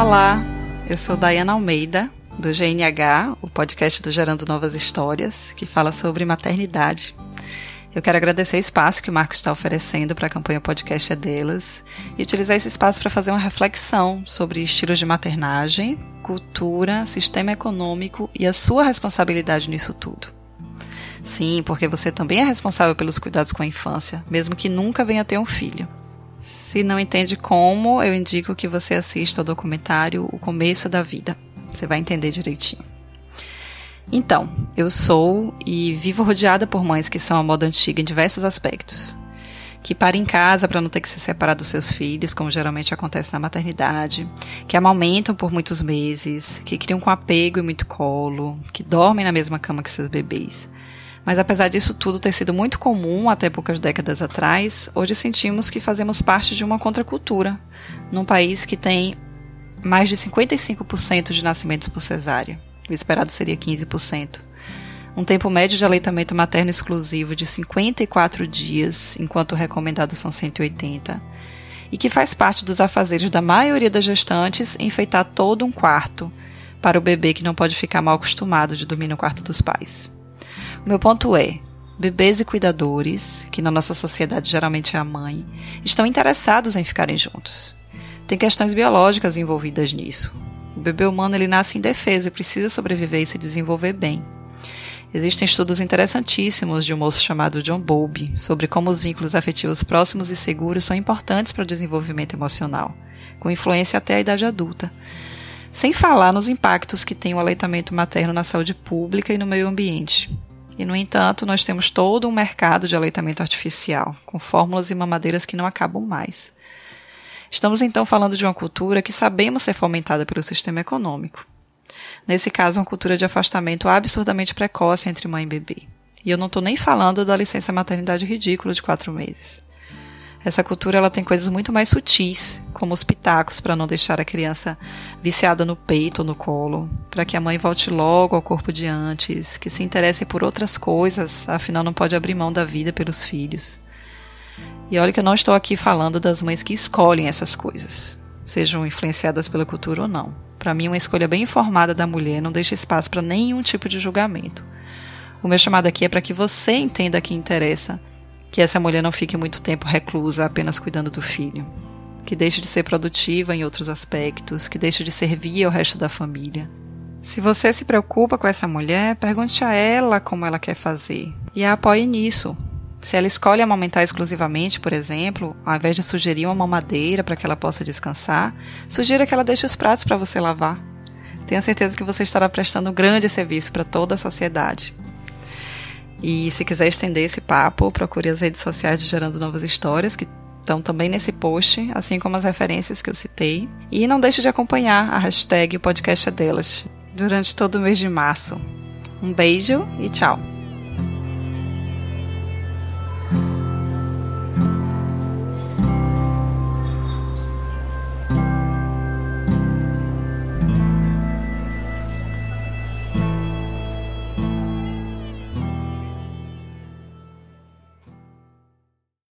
Olá, eu sou Dayana Almeida, do GNH, o podcast do Gerando Novas Histórias, que fala sobre maternidade. Eu quero agradecer o espaço que o Marcos está oferecendo para a campanha Podcast é Delas e utilizar esse espaço para fazer uma reflexão sobre estilos de maternagem, cultura, sistema econômico e a sua responsabilidade nisso tudo. Sim, porque você também é responsável pelos cuidados com a infância, mesmo que nunca venha ter um filho. Se não entende como, eu indico que você assista ao documentário O Começo da Vida. Você vai entender direitinho. Então, eu sou e vivo rodeada por mães que são a moda antiga em diversos aspectos. Que param em casa para não ter que se separar dos seus filhos, como geralmente acontece na maternidade, que amamentam por muitos meses, que criam com apego e muito colo, que dormem na mesma cama que seus bebês. Mas apesar disso tudo ter sido muito comum até poucas décadas atrás, hoje sentimos que fazemos parte de uma contracultura, num país que tem mais de 55% de nascimentos por cesárea. O esperado seria 15%. Um tempo médio de aleitamento materno exclusivo de 54 dias, enquanto o recomendado são 180. E que faz parte dos afazeres da maioria das gestantes enfeitar todo um quarto para o bebê que não pode ficar mal acostumado de dormir no quarto dos pais. Meu ponto é: bebês e cuidadores, que na nossa sociedade geralmente é a mãe, estão interessados em ficarem juntos. Tem questões biológicas envolvidas nisso. O bebê humano ele nasce indefeso e precisa sobreviver e se desenvolver bem. Existem estudos interessantíssimos de um moço chamado John Bowlby sobre como os vínculos afetivos próximos e seguros são importantes para o desenvolvimento emocional, com influência até a idade adulta. Sem falar nos impactos que tem o aleitamento materno na saúde pública e no meio ambiente. E, no entanto, nós temos todo um mercado de aleitamento artificial, com fórmulas e mamadeiras que não acabam mais. Estamos então falando de uma cultura que sabemos ser fomentada pelo sistema econômico. Nesse caso, uma cultura de afastamento absurdamente precoce entre mãe e bebê. E eu não estou nem falando da licença maternidade ridícula de quatro meses. Essa cultura ela tem coisas muito mais sutis, como os pitacos para não deixar a criança viciada no peito ou no colo, para que a mãe volte logo ao corpo de antes, que se interesse por outras coisas, afinal não pode abrir mão da vida pelos filhos. E olha que eu não estou aqui falando das mães que escolhem essas coisas, sejam influenciadas pela cultura ou não. Para mim, uma escolha bem informada da mulher não deixa espaço para nenhum tipo de julgamento. O meu chamado aqui é para que você entenda que interessa que essa mulher não fique muito tempo reclusa apenas cuidando do filho, que deixe de ser produtiva em outros aspectos, que deixe de servir ao resto da família. Se você se preocupa com essa mulher, pergunte a ela como ela quer fazer e a apoie nisso, se ela escolhe amamentar exclusivamente, por exemplo, ao invés de sugerir uma mamadeira para que ela possa descansar, sugira que ela deixe os pratos para você lavar. Tenha certeza que você estará prestando um grande serviço para toda a sociedade. E se quiser estender esse papo, procure as redes sociais de Gerando Novas Histórias, que estão também nesse post, assim como as referências que eu citei. E não deixe de acompanhar a hashtag podcast é delas durante todo o mês de março. Um beijo e tchau!